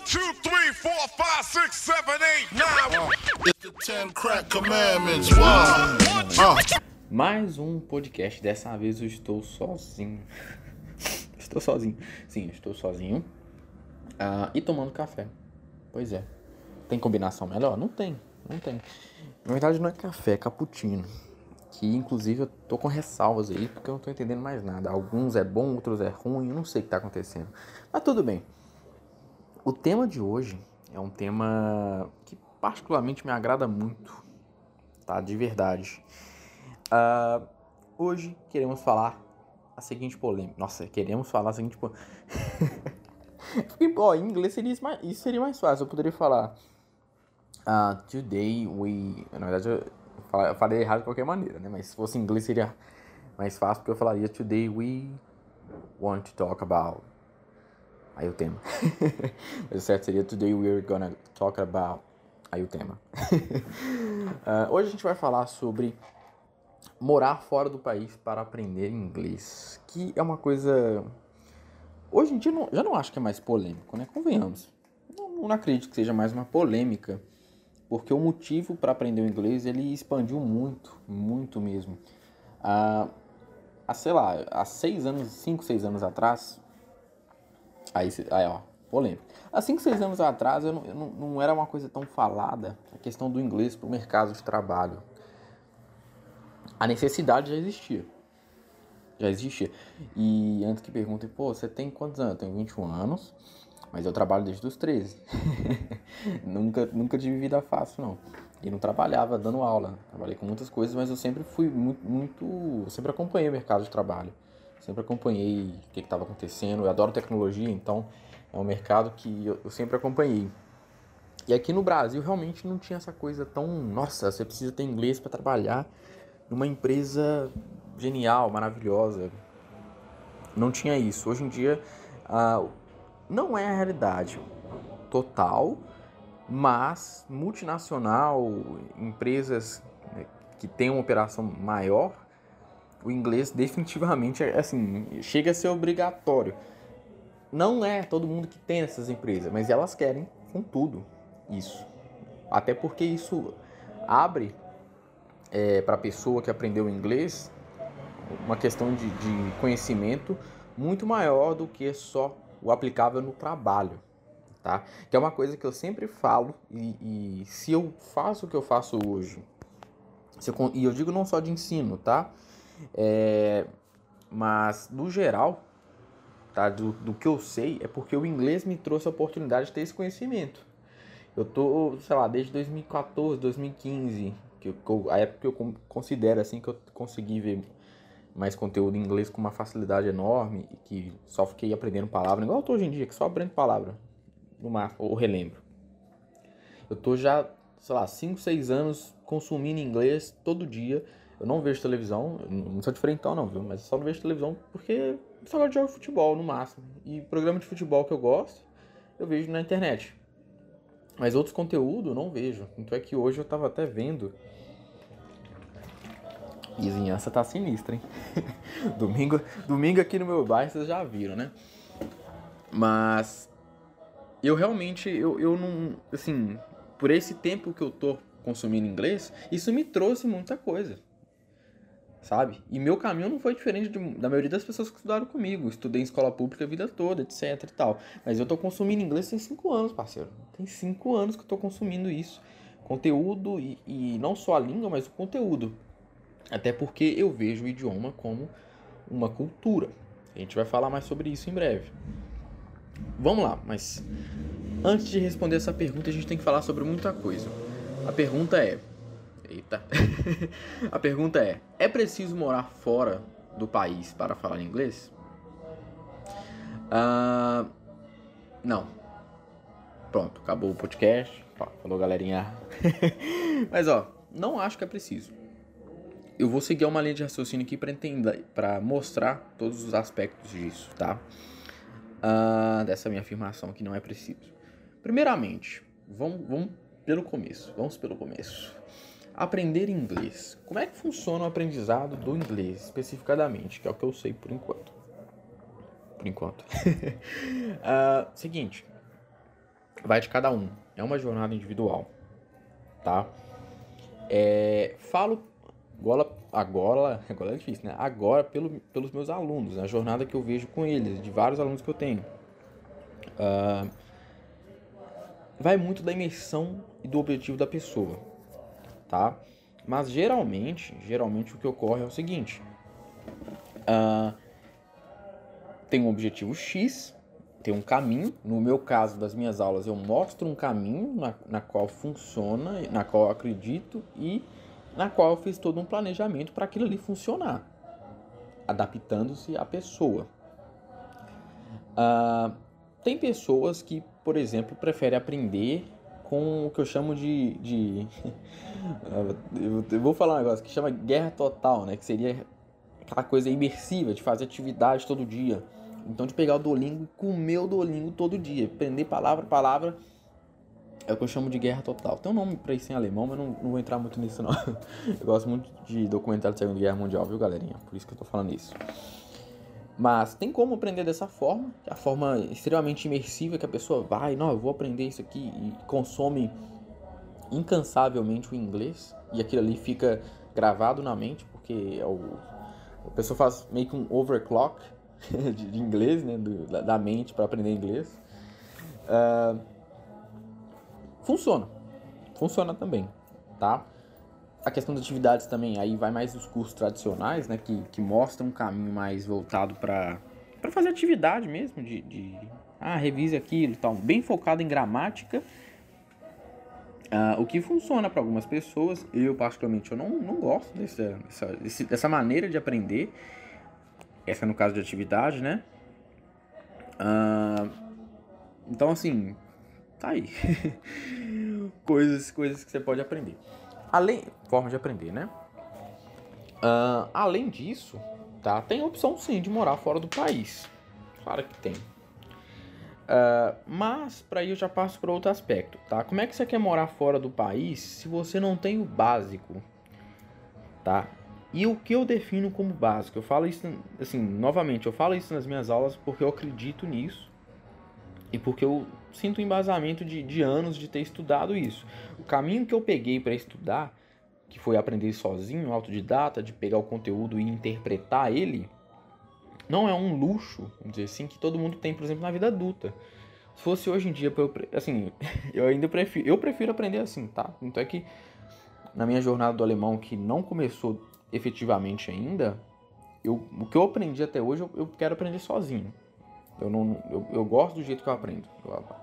One, two, three, four, five, six, seven, eight, nine. The ten crack commandments. Uh. Mais um podcast. Dessa vez eu estou sozinho. estou sozinho. Sim, estou sozinho. Ah, e tomando café. Pois é. Tem combinação melhor? Não tem. Não tem. Na verdade não é café, é cappuccino. Que inclusive eu tô com ressalvas aí, porque eu não tô entendendo mais nada. Alguns é bom, outros é ruim, eu não sei o que tá acontecendo. Mas tudo bem. O tema de hoje é um tema que particularmente me agrada muito, tá? De verdade. Uh, hoje queremos falar a seguinte polêmica. Nossa, queremos falar a seguinte polêmica. em inglês seria mais, isso seria mais fácil. Eu poderia falar. Uh, today we. Na verdade, eu falei errado de qualquer maneira, né? Mas se fosse em inglês seria mais fácil, porque eu falaria Today we want to talk about. Aí o tema. Mas o certo seria Today we're gonna talk about. Aí o tema. uh, hoje a gente vai falar sobre morar fora do país para aprender inglês, que é uma coisa hoje em dia não, já não acho que é mais polêmico, né? Convenhamos. Não, não acredito que seja mais uma polêmica, porque o motivo para aprender o inglês ele expandiu muito, muito mesmo. Há sei lá, há seis anos, cinco, seis anos atrás, aí, aí ó, polêmico. Há cinco, seis anos atrás eu não, eu não era uma coisa tão falada a questão do inglês para o mercado de trabalho a necessidade já existia. Já existia. E antes que perguntem, pô, você tem quantos anos? Eu tenho 21 anos, mas eu trabalho desde os 13. nunca, nunca tive vida fácil, não. E não trabalhava dando aula. Trabalhei com muitas coisas, mas eu sempre fui muito. muito sempre acompanhei o mercado de trabalho. Sempre acompanhei o que estava acontecendo. Eu adoro tecnologia, então é um mercado que eu, eu sempre acompanhei. E aqui no Brasil realmente não tinha essa coisa tão. Nossa, você precisa ter inglês para trabalhar numa empresa genial, maravilhosa. Não tinha isso. Hoje em dia, uh, não é a realidade total, mas multinacional, empresas né, que têm uma operação maior, o inglês definitivamente assim chega a ser obrigatório. Não é todo mundo que tem essas empresas, mas elas querem com tudo isso. Até porque isso abre é, para a pessoa que aprendeu inglês uma questão de, de conhecimento muito maior do que só o aplicável no trabalho, tá? Que é uma coisa que eu sempre falo e, e se eu faço o que eu faço hoje, eu, e eu digo não só de ensino, tá? É, mas no geral, tá? Do, do que eu sei é porque o inglês me trouxe a oportunidade de ter esse conhecimento. Eu tô, sei lá, desde 2014, 2015 que eu, a época que eu considero assim que eu consegui ver mais conteúdo em inglês com uma facilidade enorme e que só fiquei aprendendo palavra, igual eu tô hoje em dia, que só aprendo palavra no mar, ou relembro. Eu tô já, sei lá, 5, 6 anos consumindo inglês todo dia. Eu não vejo televisão, não sou diferentão não, viu? Mas só não vejo televisão porque só gosto de jogar futebol no máximo. E programa de futebol que eu gosto, eu vejo na internet. Mas outros conteúdos eu não vejo. Então é que hoje eu tava até vendo. Vizinhança tá sinistra, hein? domingo, domingo aqui no meu bairro vocês já viram, né? Mas eu realmente, eu, eu não. Assim, por esse tempo que eu tô consumindo inglês, isso me trouxe muita coisa sabe? E meu caminho não foi diferente de, da maioria das pessoas que estudaram comigo. Estudei em escola pública a vida toda, etc e tal. Mas eu tô consumindo inglês tem 5 anos, parceiro. Tem 5 anos que eu tô consumindo isso. Conteúdo e, e não só a língua, mas o conteúdo. Até porque eu vejo o idioma como uma cultura. A gente vai falar mais sobre isso em breve. Vamos lá, mas antes de responder essa pergunta, a gente tem que falar sobre muita coisa. A pergunta é: Eita. a pergunta é: é preciso morar fora do país para falar inglês? Uh, não. Pronto, acabou o podcast. Falou, galerinha. Mas ó, não acho que é preciso. Eu vou seguir uma linha de raciocínio aqui para entender, para mostrar todos os aspectos disso, tá? Uh, dessa minha afirmação que não é preciso. Primeiramente, vamos, vamos pelo começo. Vamos pelo começo. Aprender inglês. Como é que funciona o aprendizado do inglês, especificadamente, que é o que eu sei por enquanto. Por enquanto. uh, seguinte. vai de cada um. É uma jornada individual, tá? É, falo agora, agora, agora é difícil, né? Agora pelo, pelos meus alunos, a jornada que eu vejo com eles, de vários alunos que eu tenho. Uh, vai muito da imersão e do objetivo da pessoa, tá? Mas geralmente, geralmente o que ocorre é o seguinte: uh, tem um objetivo X, tem um caminho. No meu caso das minhas aulas, eu mostro um caminho na, na qual funciona, na qual acredito e na qual eu fiz todo um planejamento para aquilo ali funcionar, adaptando-se à pessoa. Uh, tem pessoas que, por exemplo, preferem aprender com o que eu chamo de. de eu vou falar um negócio que chama guerra total, né? Que seria aquela coisa imersiva de fazer atividade todo dia. Então, de pegar o Duolingo e comer o Duolingo todo dia, aprender palavra a palavra é o que eu chamo de guerra total. Tem um nome pra isso em alemão, mas não, não vou entrar muito nisso não. Eu gosto muito de documentário da Segunda Guerra Mundial, viu galerinha? Por isso que eu tô falando isso. Mas tem como aprender dessa forma, a forma extremamente imersiva que a pessoa vai, não, eu vou aprender isso aqui e consome incansavelmente o inglês e aquilo ali fica gravado na mente, porque é o, a pessoa faz meio que um overclock de, inglês, né, do, da, da, mente para aprender inglês. Uh, funciona. Funciona também, tá? A questão das atividades também, aí vai mais os cursos tradicionais, né? Que, que mostram um caminho mais voltado para fazer atividade mesmo, de, de ah, revise aquilo tal, bem focado em gramática. Uh, o que funciona para algumas pessoas, eu particularmente eu não, não gosto dessa, dessa, dessa maneira de aprender. Essa é no caso de atividade, né? Uh, então assim, Tá aí. coisas, coisas que você pode aprender. Além, forma de aprender, né? Uh, além disso, tá? Tem a opção sim de morar fora do país. Claro que tem. Uh, mas para aí eu já passo para outro aspecto, tá? Como é que você quer morar fora do país se você não tem o básico, tá? E o que eu defino como básico? Eu falo isso, assim, novamente, eu falo isso nas minhas aulas porque eu acredito nisso e porque eu sinto embasamento de, de anos de ter estudado isso. O caminho que eu peguei para estudar, que foi aprender sozinho, autodidata, de pegar o conteúdo e interpretar ele, não é um luxo, vamos dizer assim, que todo mundo tem, por exemplo, na vida adulta. Se fosse hoje em dia, assim, eu ainda prefiro, eu prefiro aprender assim, tá? Então é que na minha jornada do alemão, que não começou efetivamente ainda, eu, o que eu aprendi até hoje, eu, eu quero aprender sozinho. Eu, não, eu, eu gosto do jeito que eu aprendo.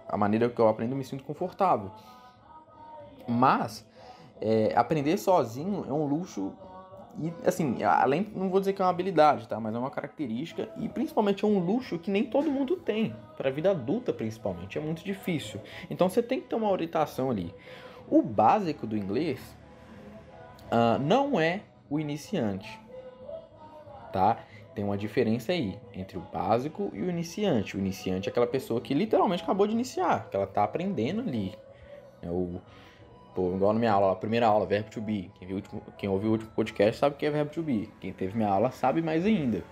a maneira que eu aprendo eu me sinto confortável. Mas é, aprender sozinho é um luxo e assim, além, não vou dizer que é uma habilidade, tá? Mas é uma característica e principalmente é um luxo que nem todo mundo tem. Para a vida adulta, principalmente, é muito difícil. Então você tem que ter uma orientação ali. O básico do inglês uh, não é o iniciante, tá? Tem uma diferença aí entre o básico e o iniciante. O iniciante é aquela pessoa que literalmente acabou de iniciar, que ela está aprendendo ali. É o, pô, igual na minha aula, a primeira aula, verbo to be. Quem, viu, quem ouviu o último podcast sabe o que é verbo to be. Quem teve minha aula sabe mais ainda.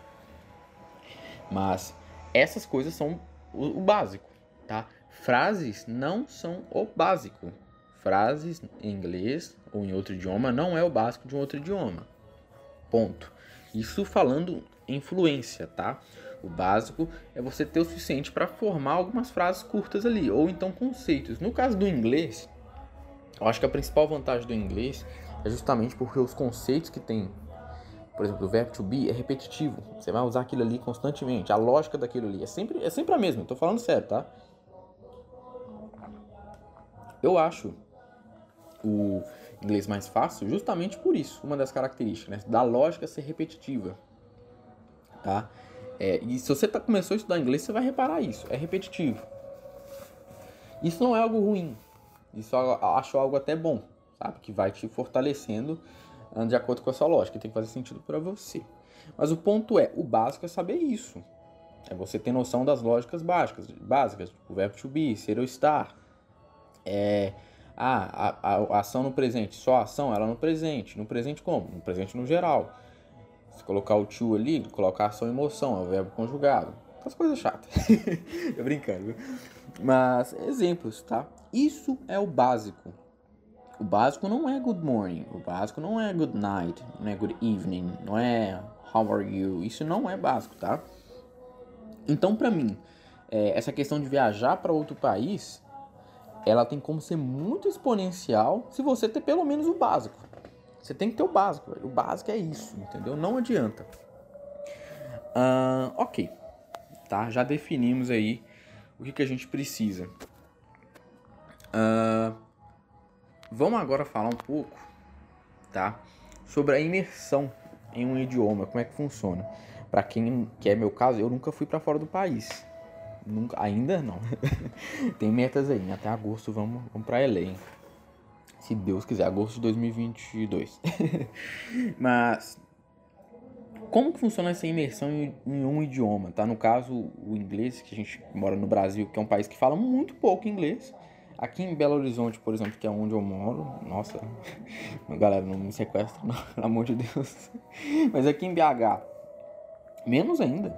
Mas essas coisas são o, o básico, tá? Frases não são o básico. Frases em inglês ou em outro idioma não é o básico de um outro idioma. Ponto. Isso falando influência, tá? O básico é você ter o suficiente para formar algumas frases curtas ali, ou então conceitos. No caso do inglês, eu acho que a principal vantagem do inglês é justamente porque os conceitos que tem, por exemplo, o verbo to be é repetitivo. Você vai usar aquilo ali constantemente. A lógica daquilo ali é sempre, é sempre a mesma. Estou falando sério, tá? Eu acho o inglês mais fácil justamente por isso, uma das características, né? da lógica ser repetitiva tá? É, e se você tá, começou a estudar inglês, você vai reparar isso, é repetitivo. Isso não é algo ruim, isso eu acho algo até bom, sabe? Que vai te fortalecendo de acordo com a sua lógica, tem que fazer sentido para você. Mas o ponto é, o básico é saber isso. É você ter noção das lógicas básicas, básicas, o verbo to be, ser ou estar. É, ah, a, a, a ação no presente, só a ação, ela no presente. No presente como? No presente no geral. Se colocar o to ali, colocar e emoção, é o verbo conjugado. As coisas chatas. Tô brincando. Mas, exemplos, tá? Isso é o básico. O básico não é good morning, o básico não é good night, não é good evening, não é how are you. Isso não é básico, tá? Então, pra mim, é, essa questão de viajar para outro país, ela tem como ser muito exponencial se você ter pelo menos o básico. Você tem que ter o básico. O básico é isso, entendeu? Não adianta. Uh, ok, tá? Já definimos aí o que, que a gente precisa. Uh, vamos agora falar um pouco, tá? Sobre a imersão em um idioma, como é que funciona. Para quem que é meu caso, eu nunca fui para fora do país. Nunca, ainda não. Tem metas aí, até agosto vamos, vamos para LA. Se Deus quiser, agosto de 2022. Mas como que funciona essa imersão em, um idioma, tá? No caso, o inglês, que a gente mora no Brasil, que é um país que fala muito pouco inglês. Aqui em Belo Horizonte, por exemplo, que é onde eu moro, nossa, galera, não me sequestra, não, pelo amor de Deus. Mas aqui em BH, menos ainda,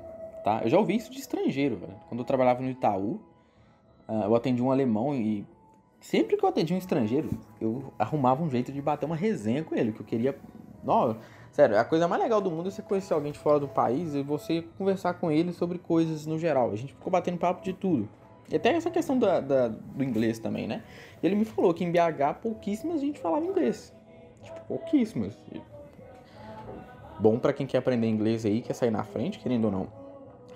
tá? Eu já ouvi isso de estrangeiro, velho. Quando eu trabalhava no Itaú, ah, eu atendi um alemão e Sempre que eu atendia um estrangeiro, eu arrumava um jeito de bater uma resenha com ele, que eu queria. Não, sério, a coisa mais legal do mundo é você conhecer alguém de fora do país e você conversar com ele sobre coisas no geral. A gente ficou batendo papo de tudo. E até essa questão da, da, do inglês também, né? Ele me falou que em BH pouquíssimas gente falava inglês. Tipo, pouquíssimas. Bom para quem quer aprender inglês aí, quer sair na frente, querendo ou não.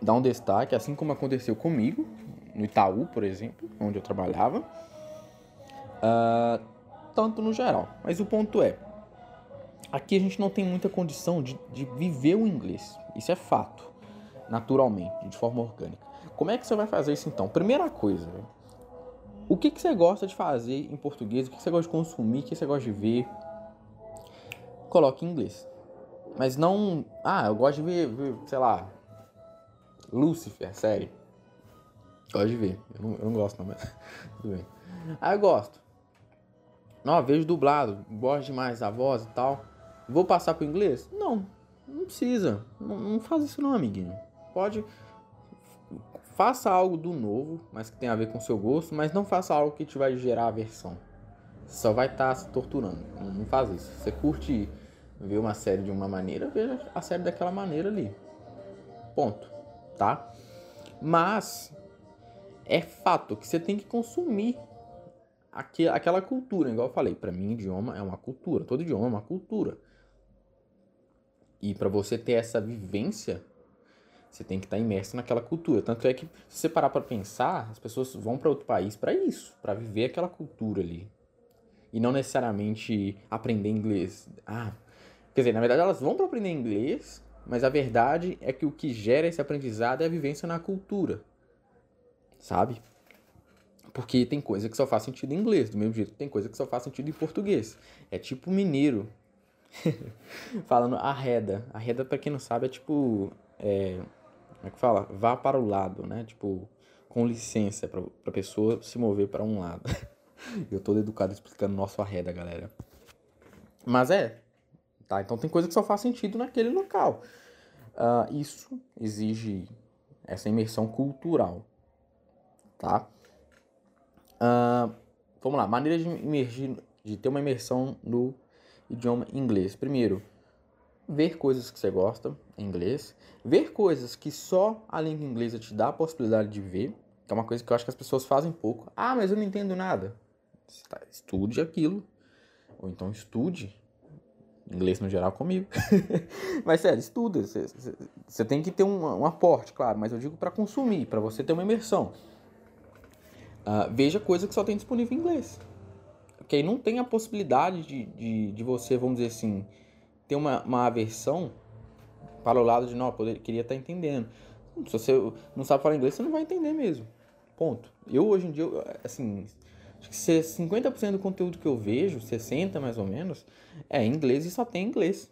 Dar um destaque, assim como aconteceu comigo, no Itaú, por exemplo, onde eu trabalhava uh, tanto no geral. Mas o ponto é, aqui a gente não tem muita condição de, de viver o inglês. Isso é fato, naturalmente, de forma orgânica. Como é que você vai fazer isso então? Primeira coisa, o que, que você gosta de fazer em português? O que, que você gosta de consumir? O que você gosta de ver? Coloque em inglês. Mas não. Ah, eu gosto de ver, ver sei lá. Lucifer, série. Gosto de ver. Eu não, eu não gosto, não, mas. Tudo bem. Ah, eu gosto. Não, vejo dublado, gosto demais da voz e tal. Vou passar pro inglês? Não, não precisa. Não, não faz isso não, amiguinho. Pode. Faça algo do novo, mas que tenha a ver com o seu gosto, mas não faça algo que te vai gerar aversão. Só vai estar tá se torturando. Não, não faz isso. Você curte ver uma série de uma maneira, veja a série daquela maneira ali. Ponto. Tá? Mas é fato que você tem que consumir aquela cultura, igual eu falei, para mim idioma é uma cultura, todo idioma é uma cultura. E para você ter essa vivência, você tem que estar tá imerso naquela cultura. Tanto é que se você parar para pensar, as pessoas vão para outro país para isso, para viver aquela cultura ali. E não necessariamente aprender inglês. Ah, quer dizer, na verdade elas vão para aprender inglês, mas a verdade é que o que gera esse aprendizado é a vivência na cultura. Sabe? Porque tem coisa que só faz sentido em inglês, do mesmo jeito tem coisa que só faz sentido em português. É tipo mineiro. Falando arreda. Arreda, pra quem não sabe, é tipo. É, como é que fala? Vá para o lado, né? Tipo, com licença, pra, pra pessoa se mover para um lado. Eu tô educado explicando nosso arreda, galera. Mas é. Tá? Então tem coisa que só faz sentido naquele local. Uh, isso exige essa imersão cultural. Tá? Uh, vamos lá, maneira de imergir, de ter uma imersão no idioma inglês. Primeiro, ver coisas que você gosta em inglês, ver coisas que só a língua inglesa te dá a possibilidade de ver, que é uma coisa que eu acho que as pessoas fazem pouco. Ah, mas eu não entendo nada. Estude aquilo, ou então estude inglês no geral comigo. mas sério, estuda. Você tem que ter um, um aporte, claro, mas eu digo para consumir, para você ter uma imersão. Uh, veja coisa que só tem disponível em inglês. Aí não tem a possibilidade de, de, de você, vamos dizer assim, ter uma, uma aversão para o lado de, não, eu queria estar tá entendendo. Se você não sabe falar inglês, você não vai entender mesmo. Ponto. Eu, hoje em dia, assim, acho que 50% do conteúdo que eu vejo, 60% mais ou menos, é inglês e só tem inglês.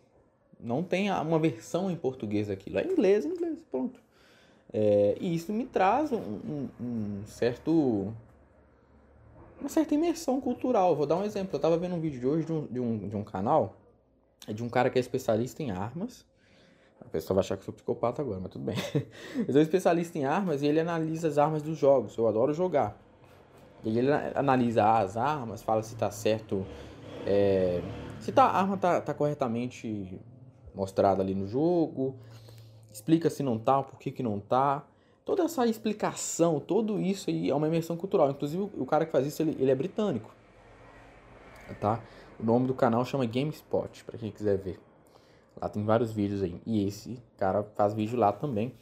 Não tem uma versão em português daquilo. É inglês, inglês, ponto. É, e isso me traz um, um, um, certo. uma certa imersão cultural. Vou dar um exemplo. Eu estava vendo um vídeo de hoje de um, de um, de um canal, é de um cara que é especialista em armas. A pessoa vai achar que eu sou psicopata agora, mas tudo bem. Eu sou especialista em armas e ele analisa as armas dos jogos. Eu adoro jogar. Ele analisa as armas, fala se tá certo. É, se tá, a arma tá, tá corretamente mostrada ali no jogo. Explica se não tá, por que, que não tá. Toda essa explicação, tudo isso aí é uma imersão cultural. Inclusive, o cara que faz isso, ele, ele é britânico. Tá? O nome do canal chama GameSpot, para quem quiser ver. Lá tem vários vídeos aí. E esse cara faz vídeo lá também,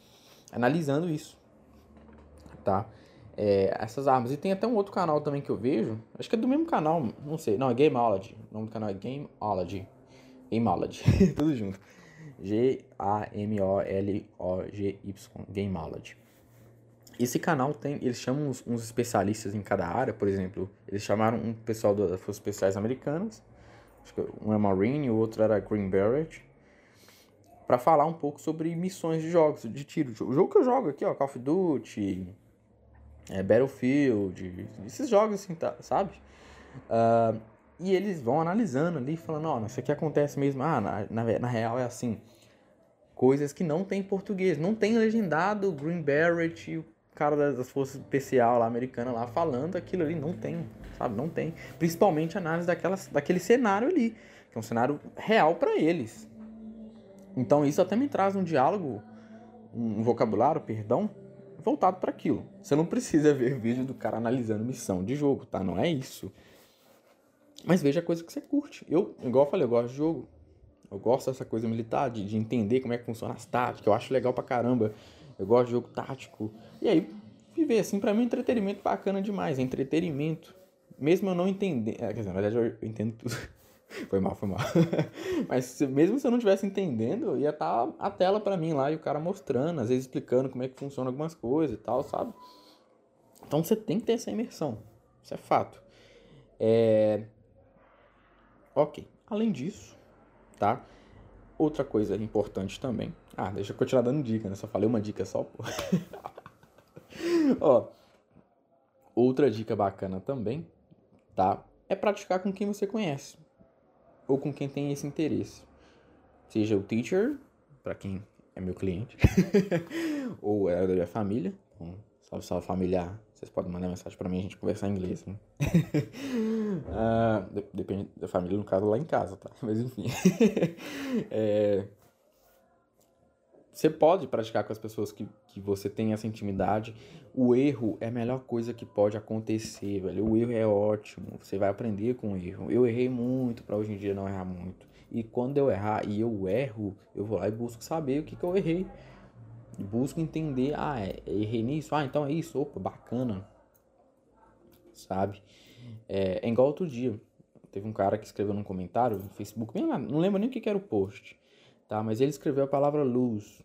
analisando isso. Tá? É, essas armas. E tem até um outro canal também que eu vejo. Acho que é do mesmo canal, não sei. Não, é Gameology. O nome do canal é Gameology. Gameology. Tudo junto. G-A-M-O-L-O-G-Y. Gameology. Esse canal tem, eles chamam uns, uns, especialistas em cada área, por exemplo, eles chamaram um pessoal das Forças Especiais Americanas, um é Marine, o outro era Green Beret, para falar um pouco sobre missões de jogos, de tiro. O jogo que eu jogo aqui, ó, Call of Duty, é, Battlefield, esses jogos assim, tá, sabe? Uh, e eles vão analisando ali, falando, ó, isso aqui acontece mesmo, ah, na, na, na real é assim. Coisas que não tem em português, não tem legendado Green Beret e o cara das forças especial lá, americana lá, falando aquilo ali, não tem, sabe? Não tem. Principalmente análise daquela, daquele cenário ali, que é um cenário real para eles. Então isso até me traz um diálogo, um vocabulário, perdão, voltado para aquilo. Você não precisa ver vídeo do cara analisando missão de jogo, tá? Não é isso. Mas veja a coisa que você curte. Eu, igual eu falei, eu gosto de jogo. Eu gosto dessa coisa militar, de, de entender como é que funciona as táticas. Eu acho legal pra caramba. Eu gosto de jogo tático. E aí, viver assim, pra mim, entretenimento bacana demais. É entretenimento. Mesmo eu não entender. É, quer dizer, na verdade, eu entendo tudo. Foi mal, foi mal. Mas mesmo se eu não estivesse entendendo, ia estar tá a tela para mim lá e o cara mostrando, às vezes explicando como é que funciona algumas coisas e tal, sabe? Então você tem que ter essa imersão. Isso é fato. É... Ok. Além disso, tá? Outra coisa importante também. Ah, deixa eu continuar dando dica, né? Só falei uma dica só, pô. Ó. Outra dica bacana também, tá? É praticar com quem você conhece ou com quem tem esse interesse. Seja o teacher, para quem é meu cliente, ou é da minha família. Então, salve, salve familiar. Vocês podem mandar mensagem para mim a gente conversar em inglês. Né? uh, depende da família, no caso, lá em casa, tá? Mas enfim. é, você pode praticar com as pessoas que, que você tem essa intimidade. O erro é a melhor coisa que pode acontecer, velho. O erro é ótimo. Você vai aprender com o erro. Eu errei muito para hoje em dia não errar muito. E quando eu errar e eu erro, eu vou lá e busco saber o que, que eu errei. Busco entender. Ah, é, errei nisso? Ah, então é isso. Opa, bacana. Sabe? É, é igual outro dia. Teve um cara que escreveu num comentário no Facebook. Não lembro nem o que, que era o post tá? Mas ele escreveu a palavra luz.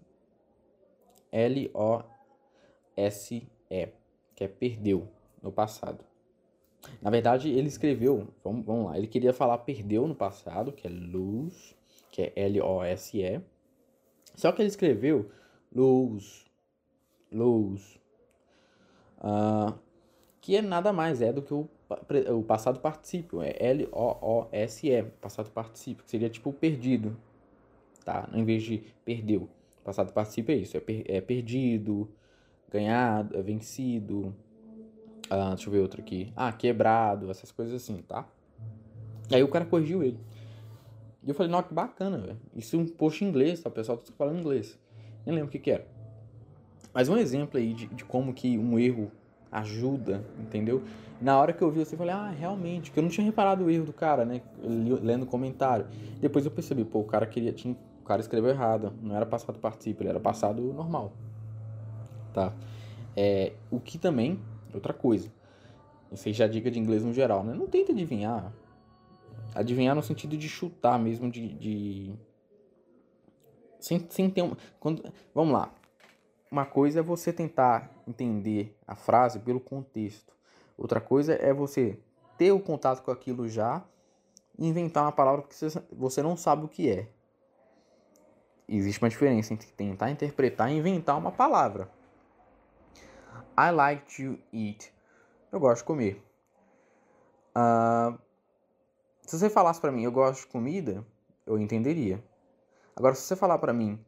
L-O-S-E, que é perdeu no passado. Na verdade, ele escreveu, vamos, vamos lá, ele queria falar perdeu no passado, que é luz, que é L-O-S-E. Só que ele escreveu luz, luz, uh, que é nada mais é do que o, o passado particípio, é L-O-O-S-E, passado particípio, que seria tipo perdido, tá? Em vez de perdeu. Passado participo é isso, é, per, é perdido, ganhado, é vencido. Ah, deixa eu ver outro aqui. Ah, quebrado, essas coisas assim, tá? E aí o cara corrigiu ele. E eu falei, nossa, que bacana, velho. Isso é um post em inglês, tá? O pessoal tá falando inglês. Nem lembro o que que era. Mas um exemplo aí de, de como que um erro ajuda, entendeu? Na hora que eu vi, você falei, ah, realmente, que eu não tinha reparado o erro do cara, né? Lendo o comentário. Depois eu percebi, pô, o cara queria, tinha o cara escreveu errado. Não era passado participo, ele era passado normal. Tá? É, o que também, outra coisa. Isso já é dica de inglês no geral, né? Não tenta adivinhar. Adivinhar no sentido de chutar mesmo, de. de... Sem, sem ter uma. Quando... Vamos lá. Uma coisa é você tentar entender a frase pelo contexto. Outra coisa é você ter o contato com aquilo já e inventar uma palavra que você não sabe o que é existe uma diferença entre tentar interpretar e inventar uma palavra. I like to eat. Eu gosto de comer. Uh, se você falasse para mim, eu gosto de comida, eu entenderia. Agora, se você falar para mim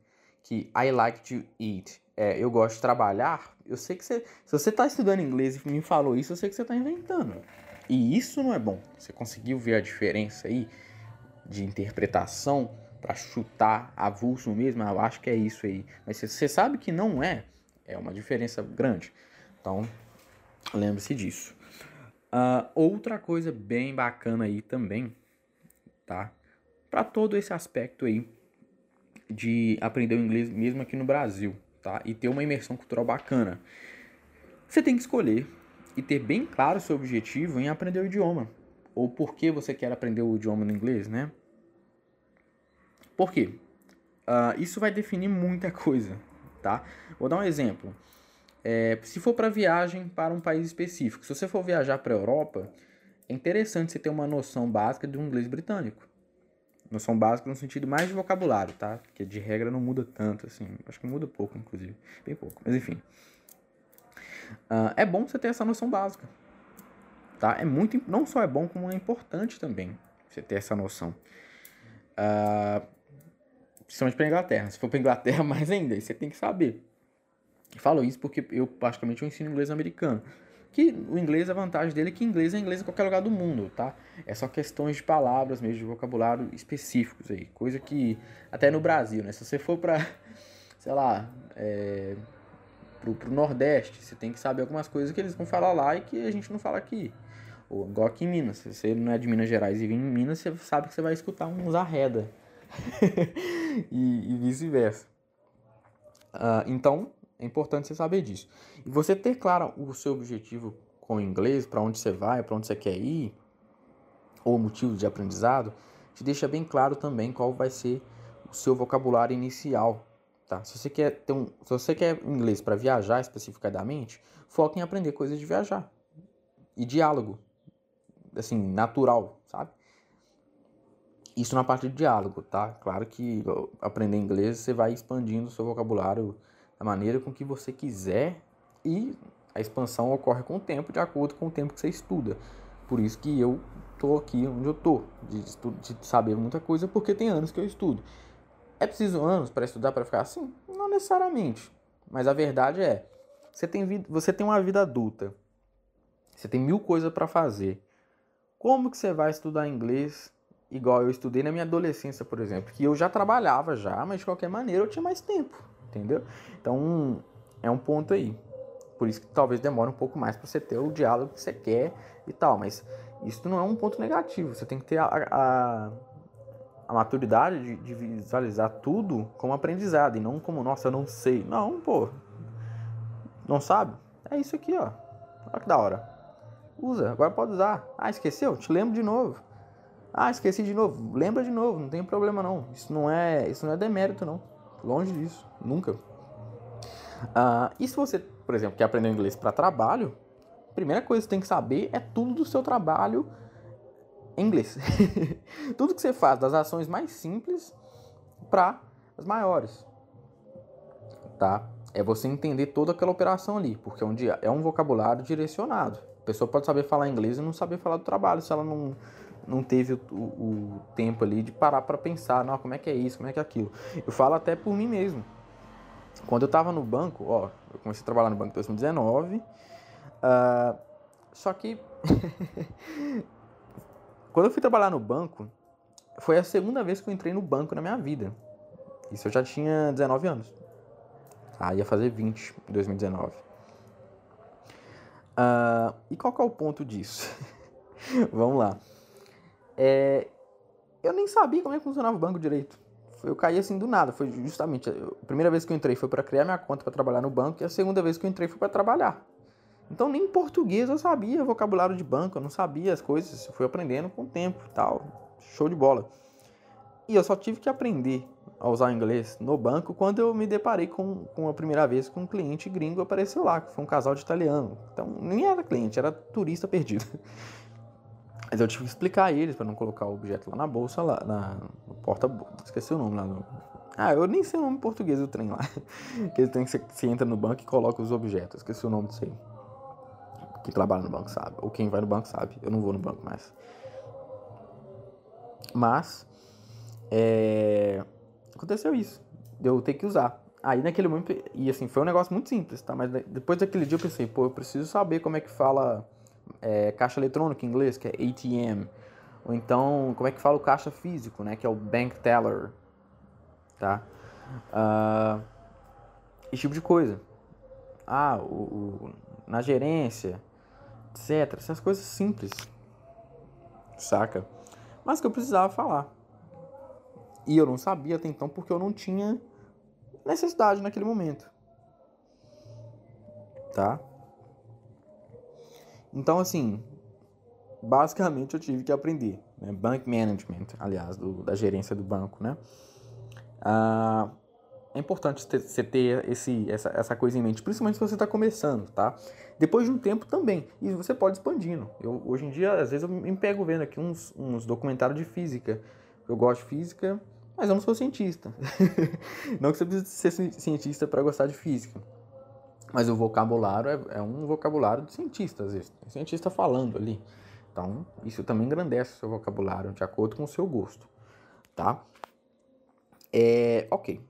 que I like to eat é eu gosto de trabalhar, eu sei que você. Se você está estudando inglês e me falou isso, eu sei que você está inventando. E isso não é bom. Você conseguiu ver a diferença aí de interpretação para chutar avulso mesmo? Eu acho que é isso aí. Mas você sabe que não é, é uma diferença grande. Então, lembre-se disso. Uh, outra coisa bem bacana aí também, tá? Para todo esse aspecto aí de aprender o inglês mesmo aqui no Brasil, tá? E ter uma imersão cultural bacana. Você tem que escolher e ter bem claro seu objetivo em aprender o idioma. Ou por que você quer aprender o idioma no inglês, né? Por quê? Uh, isso vai definir muita coisa, tá? Vou dar um exemplo. É, se for para viagem para um país específico, se você for viajar para a Europa, é interessante você ter uma noção básica do inglês britânico. Noção básica no sentido mais de vocabulário, tá? Porque de regra não muda tanto, assim. Acho que muda pouco, inclusive. Bem pouco. Mas enfim. Uh, é bom você ter essa noção básica. Tá? É muito, não só é bom, como é importante também você ter essa noção. Uh, principalmente para Inglaterra. Se for para Inglaterra, mais ainda, você tem que saber. Falo isso porque eu, praticamente, eu ensino inglês americano. Que o inglês, a vantagem dele é que inglês é inglês em qualquer lugar do mundo, tá? É só questões de palavras mesmo, de vocabulário específicos aí. Coisa que, até no Brasil, né? Se você for para, sei lá, é, pro, pro Nordeste, você tem que saber algumas coisas que eles vão falar lá e que a gente não fala aqui. Ou igual aqui em Minas. Se você não é de Minas Gerais e vem em Minas, você sabe que você vai escutar uns arreda. e, e vice-versa. Uh, então, é importante você saber disso. E você ter claro o seu objetivo com o inglês, para onde você vai, para onde você quer ir, ou motivo de aprendizado, te deixa bem claro também qual vai ser o seu vocabulário inicial. Tá? Se você quer ter um, se você quer inglês para viajar especificadamente, foque em aprender coisas de viajar e diálogo, assim natural, sabe? Isso na parte de diálogo, tá? Claro que aprender inglês você vai expandindo o seu vocabulário maneira com que você quiser e a expansão ocorre com o tempo, de acordo com o tempo que você estuda. Por isso que eu tô aqui onde eu tô, de, de saber muita coisa, porque tem anos que eu estudo. É preciso anos para estudar para ficar assim? Não necessariamente. Mas a verdade é, você tem, vida, você tem uma vida adulta, você tem mil coisas para fazer. Como que você vai estudar inglês igual eu estudei na minha adolescência, por exemplo, que eu já trabalhava já, mas de qualquer maneira eu tinha mais tempo, entendeu? Então, é um ponto aí. Por isso que talvez demore um pouco mais para você ter o diálogo que você quer e tal, mas isso não é um ponto negativo. Você tem que ter a, a, a maturidade de, de, visualizar tudo como aprendizado e não como, nossa, eu não sei. Não, pô. Não sabe? É isso aqui, ó. Olha que da hora. Usa, agora pode usar. Ah, esqueceu? Te lembro de novo. Ah, esqueci de novo. Lembra de novo, não tem problema não. Isso não é, isso não é demérito não. Longe disso, nunca. Uh, e se você, por exemplo, quer aprender inglês para trabalho, a primeira coisa que você tem que saber é tudo do seu trabalho em inglês. tudo que você faz, das ações mais simples para as maiores. Tá? É você entender toda aquela operação ali, porque é um, é um vocabulário direcionado. A pessoa pode saber falar inglês e não saber falar do trabalho se ela não não teve o, o, tempo ali de parar para pensar, não, como é que é isso, como é que é aquilo. Eu falo até por mim mesmo. Quando eu estava no banco, ó, eu comecei a trabalhar no banco em 2019, uh, só que quando eu fui trabalhar no banco, foi a segunda vez que eu entrei no banco na minha vida. Isso eu já tinha 19 anos. Ah, ia fazer 20 em 2019. Uh, ah, e qual que é o ponto disso? Vamos lá. É, eu nem sabia como é que funcionava o banco direito. Eu caí assim do nada. Foi justamente a primeira vez que eu entrei foi para criar minha conta para trabalhar no banco e a segunda vez que eu entrei foi para trabalhar. Então nem em português eu sabia vocabulário de banco, eu não sabia as coisas, eu fui aprendendo com o tempo, tal. Show de bola. E eu só tive que aprender a usar inglês no banco quando eu me deparei com, com a primeira vez com um cliente gringo apareceu lá, que foi um casal de italiano. Então nem era cliente, era turista perdido. Mas eu tive que explicar a eles para não colocar o objeto lá na bolsa, lá na porta esqueci o nome lá no... Ah, eu nem sei o nome em português do trem lá. Aquele trem que você, entra no banco e coloca os objetos. Esqueci o nome disso aí. Quem trabalha no banco sabe. Ou quem vai no banco sabe. Eu não vou no banco mais. Mas, é... aconteceu isso. eu ter que usar. Aí naquele momento, e assim, foi um negócio muito simples, tá? Mas depois daquele dia eu pensei, pô, eu preciso saber como é que fala é, caixa eletrônica em inglês, que é ATM. Ou então, como é que fala o caixa físico, né? Que é o bank teller, tá? Uh, esse tipo de coisa. Ah, o, o, na gerência, etc. Essas coisas simples, saca? Mas que eu precisava falar. E eu não sabia até então porque eu não tinha necessidade naquele momento. Tá? Então, assim, basicamente eu tive que aprender. Né? Bank Management, aliás, do, da gerência do banco, né? Ah, é importante você ter esse, essa, essa coisa em mente, principalmente se você está começando, tá? Depois de um tempo também, e você pode expandindo. Eu, hoje em dia, às vezes, eu me pego vendo aqui uns, uns documentários de física. Eu gosto de física, mas eu não sou cientista. não que você precise ser cientista para gostar de física. Mas o vocabulário é, é, um vocabulário de cientista, às vezes. Tem cientista falando ali. Então, isso também engrandece o seu vocabulário, de acordo com o seu gosto. Tá? É, ok.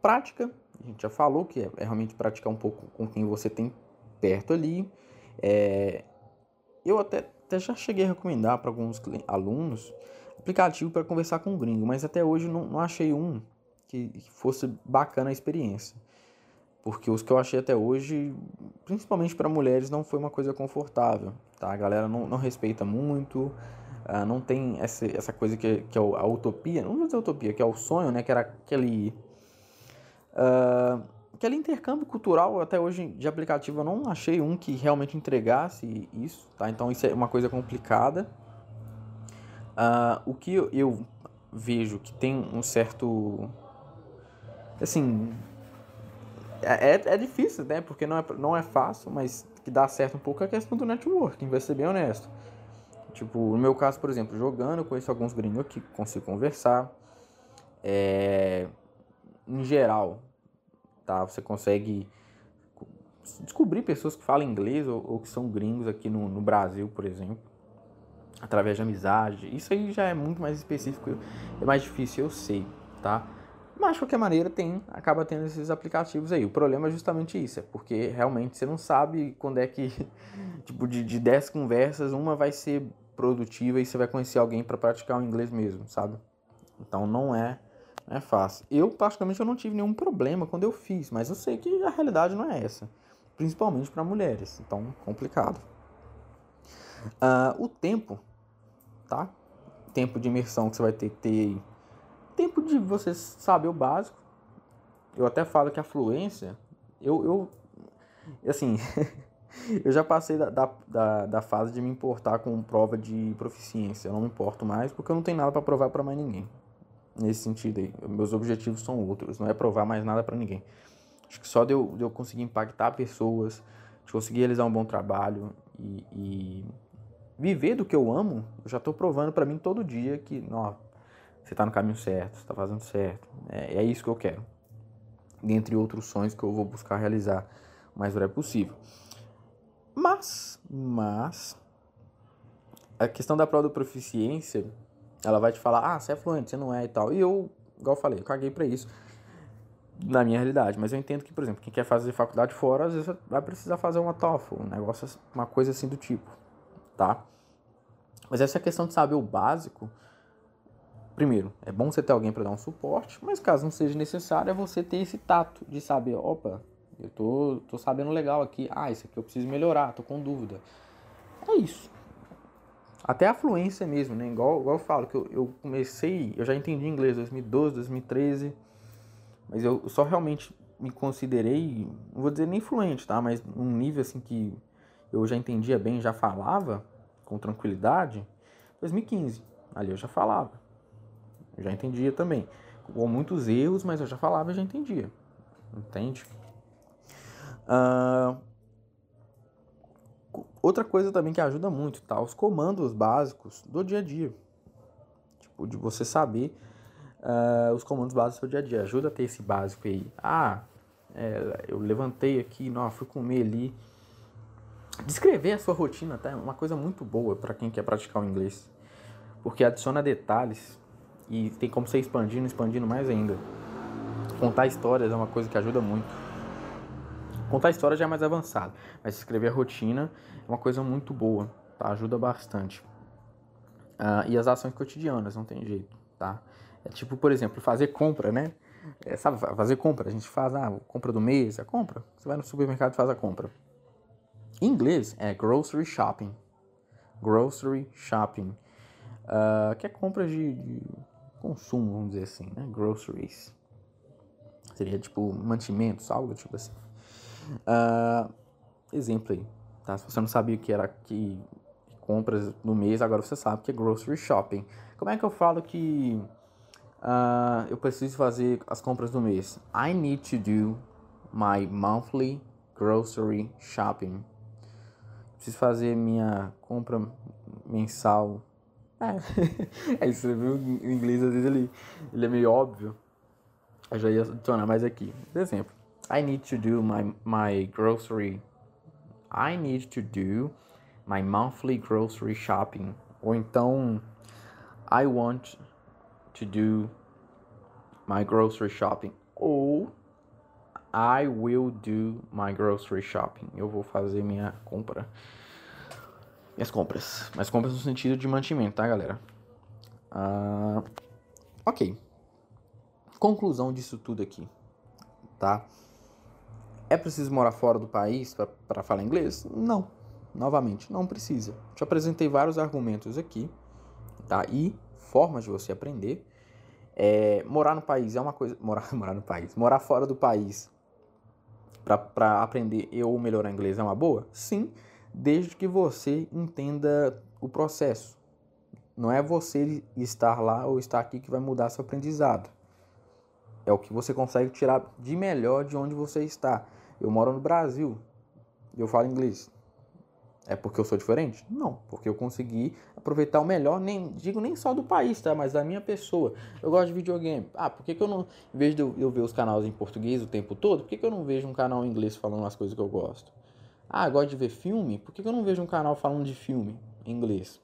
Prática, a gente já falou que é, é realmente praticar um pouco com quem você tem perto ali. É, eu até, até já cheguei a recomendar para alguns alunos aplicativo para conversar com um gringo, mas até hoje não, não achei um que fosse bacana a experiência. Porque os que eu achei até hoje, principalmente para mulheres, não foi uma coisa confortável. Tá? A galera não, não respeita muito, uh, não tem essa, essa coisa que, que é a utopia, não vou dizer utopia, que é o sonho, né? que era aquele. Uh, aquele intercâmbio cultural, até hoje de aplicativo, eu não achei um que realmente entregasse isso. Tá? Então isso é uma coisa complicada. Uh, o que eu, vejo que tem um certo. Assim. É, é, é difícil, né? Porque não é, não é fácil, mas que dá certo um pouco é a questão do networking, vai ser bem honesto. Tipo, no meu caso, por exemplo, jogando, eu conheço alguns gringos que consigo conversar. É, em geral, tá? Você consegue descobrir pessoas que falam inglês ou, ou que são gringos aqui no, no Brasil, por exemplo através de amizade. Isso aí já é muito mais específico, é mais difícil, eu sei, tá? Mas de qualquer maneira tem, acaba tendo esses aplicativos aí. O problema é justamente isso, é porque realmente você não sabe quando é que, tipo, de, de 10 conversas, uma vai ser produtiva e você vai conhecer alguém para praticar o inglês mesmo, sabe? Então não é, não é fácil. Eu, particularmente, eu não tive nenhum problema quando eu fiz, mas eu sei que a realidade não é essa. Principalmente para mulheres, então complicado. Uh, o tempo tá? Tempo de imersão que você vai ter que ter tempo de você saber o básico. Eu até falo que a fluência, eu, eu assim, eu já passei da, da, da, fase de me importar com prova de proficiência. Eu não me importo mais porque eu não tenho nada para provar para mais ninguém. Nesse sentido aí, meus objetivos são outros, não é provar mais nada para ninguém. Acho que só de eu, de eu conseguir impactar pessoas, de conseguir realizar um bom trabalho e, e viver do que eu amo, eu já estou provando para mim todo dia que, ó, você está no caminho certo, você está fazendo certo. É, é isso que eu quero. Dentre outros sonhos que eu vou buscar realizar o mais breve possível. Mas, mas, a questão da prova da proficiência, ela vai te falar, ah, você é fluente, você não é e tal. E eu, igual eu falei, eu caguei para isso na minha realidade. Mas eu entendo que, por exemplo, quem quer fazer faculdade fora, às vezes vai precisar fazer uma TOEFL, um negócio, uma coisa assim do tipo, tá? Mas essa questão de saber o básico, primeiro, é bom você ter alguém para dar um suporte, mas caso não seja necessário, é você ter esse tato de saber, opa, eu tô, tô sabendo legal aqui, ah, isso aqui eu preciso melhorar, tô com dúvida. É isso. Até a fluência mesmo, né? Igual, igual eu falo, que eu, eu comecei, eu já entendi inglês 2012, 2013, mas eu só realmente me considerei, não vou dizer nem fluente, tá? Mas um nível assim que eu já entendia bem, já falava, com tranquilidade, 2015. Ali eu já falava. Eu já entendia também. Com muitos erros, mas eu já falava e já entendia. Entende? Uh, outra coisa também que ajuda muito, tá? Os comandos básicos do dia a dia. Tipo, de você saber uh, os comandos básicos do dia a dia. Ajuda a ter esse básico aí. Ah, é, eu levantei aqui, não, fui comer ali Descrever a sua rotina tá? é uma coisa muito boa para quem quer praticar o inglês, porque adiciona detalhes e tem como você expandindo, expandindo mais ainda. Contar histórias é uma coisa que ajuda muito. Contar história já é mais avançado, mas escrever a rotina é uma coisa muito boa, tá? Ajuda bastante. Uh, e as ações cotidianas, não tem jeito, tá? É tipo, por exemplo, fazer compra, né? É, sabe, fazer compra. A gente faz a ah, compra do mês, a compra. Você vai no supermercado e faz a compra. Em inglês é grocery shopping. Grocery shopping. Uh, que é compra de, de, consumo, vamos dizer assim, né? Groceries. Seria tipo mantimentos, algo tipo assim. Uh, exemplo aí, tá? Se você não sabia o que era que compras no mês, agora você sabe que é grocery shopping. Como é que eu falo que uh, eu preciso fazer as compras do mês? I need to do my monthly grocery shopping. Preciso fazer minha compra mensal. É, é isso, você viu? Inglês, às vezes ele, ele é meio óbvio. Eu já ia adicionar mais aqui. Por exemplo, I need to do my, my grocery. I need to do my monthly grocery shopping. Ou então, I want to do my grocery shopping. Ou I will do my grocery shopping. Eu vou fazer minha compra. Minhas compras. Mas compras no sentido de mantimento, tá, galera? Uh, ok. Conclusão disso tudo aqui, tá? É preciso morar fora do país para falar inglês? Não. Novamente, não precisa. Te apresentei vários argumentos aqui, tá? E formas de você aprender. É, morar no país é uma coisa. Morar, morar no país. Morar fora do país para aprender ou melhorar inglês é uma boa? Sim, desde que você entenda o processo. Não é você estar lá ou estar aqui que vai mudar seu aprendizado. É o que você consegue tirar de melhor de onde você está. Eu moro no Brasil, eu falo inglês. É porque eu sou diferente? Não, porque eu consegui aproveitar o melhor, nem digo nem só do país, tá? Mas da minha pessoa. Eu gosto de videogame. Ah, por que, que eu não, em vez de eu, eu ver os canais em português o tempo todo, por que, que eu não vejo um canal em inglês falando as coisas que eu gosto? Ah, gosto de ver filme? Por que, eu não vejo um canal falando de filme em inglês?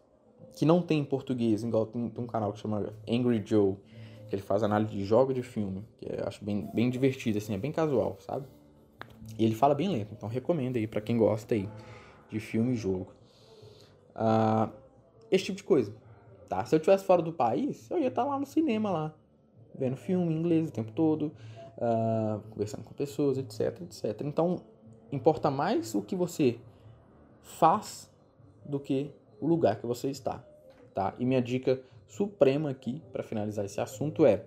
Que não tem em português, igual tem, tem um canal que chama Angry Joe que ele faz análise de jogos de filme, que eu acho bem, bem divertido, assim, é bem casual, sabe? E ele fala bem lento, então recomendo aí para quem gosta aí de filme e jogo. Uh, esse tipo de coisa, tá? Se eu estivesse fora do país, eu ia estar tá lá no cinema lá, vendo filme em inglês o tempo todo, uh, conversando com pessoas, etc, etc. Então, importa mais o que você faz do que o lugar que você está, tá? E minha dica suprema aqui para finalizar esse assunto é: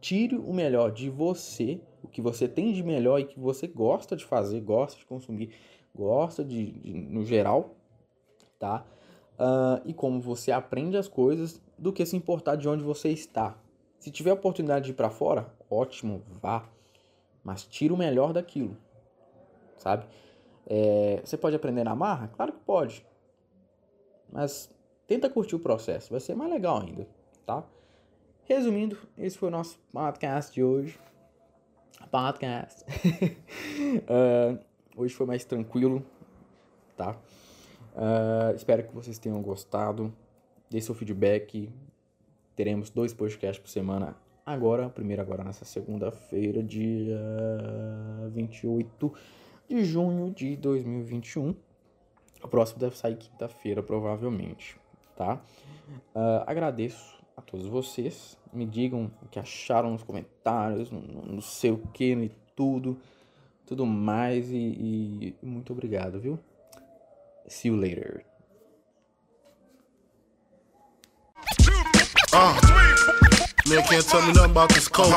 tire o melhor de você, o que você tem de melhor e que você gosta de fazer, gosta de consumir, gosta de, de no geral, tá? Uh, e como você aprende as coisas, do que se importar de onde você está. Se tiver a oportunidade de ir para fora, ótimo, vá. Mas tire o melhor daquilo, sabe? É, você pode aprender na marra? Claro que pode. Mas Tenta curtir o processo, vai ser mais legal ainda, tá? Resumindo, esse foi o nosso podcast de hoje. Podcast. uh, hoje foi mais tranquilo, tá? Uh, espero que vocês tenham gostado. Dê seu feedback. Teremos dois podcasts por semana agora. Primeiro agora nessa segunda-feira, dia 28 de junho de 2021. O próximo deve sair quinta-feira, provavelmente tá? Uh, agradeço a todos vocês. Me digam o que acharam nos comentários, no, no sei o que, e tudo, tudo mais. E, e muito obrigado, viu? See you later. Uh, man can't tell me nothing about this coke.